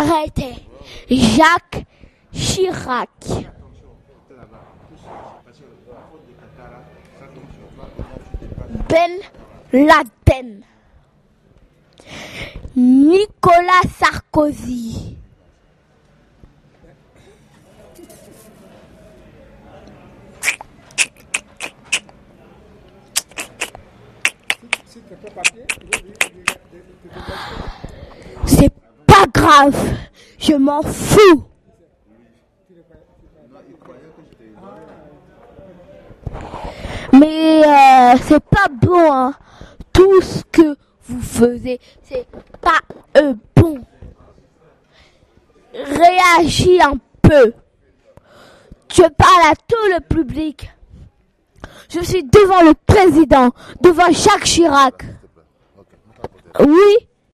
Arrêtez. Jacques Chirac. Ben Laden. Nicolas Sarkozy. Je m'en fous. Mais euh, c'est pas bon. Hein. Tout ce que vous faisiez, c'est pas euh, bon. Réagis un peu. Je parle à tout le public. Je suis devant le président, devant Jacques Chirac. Oui?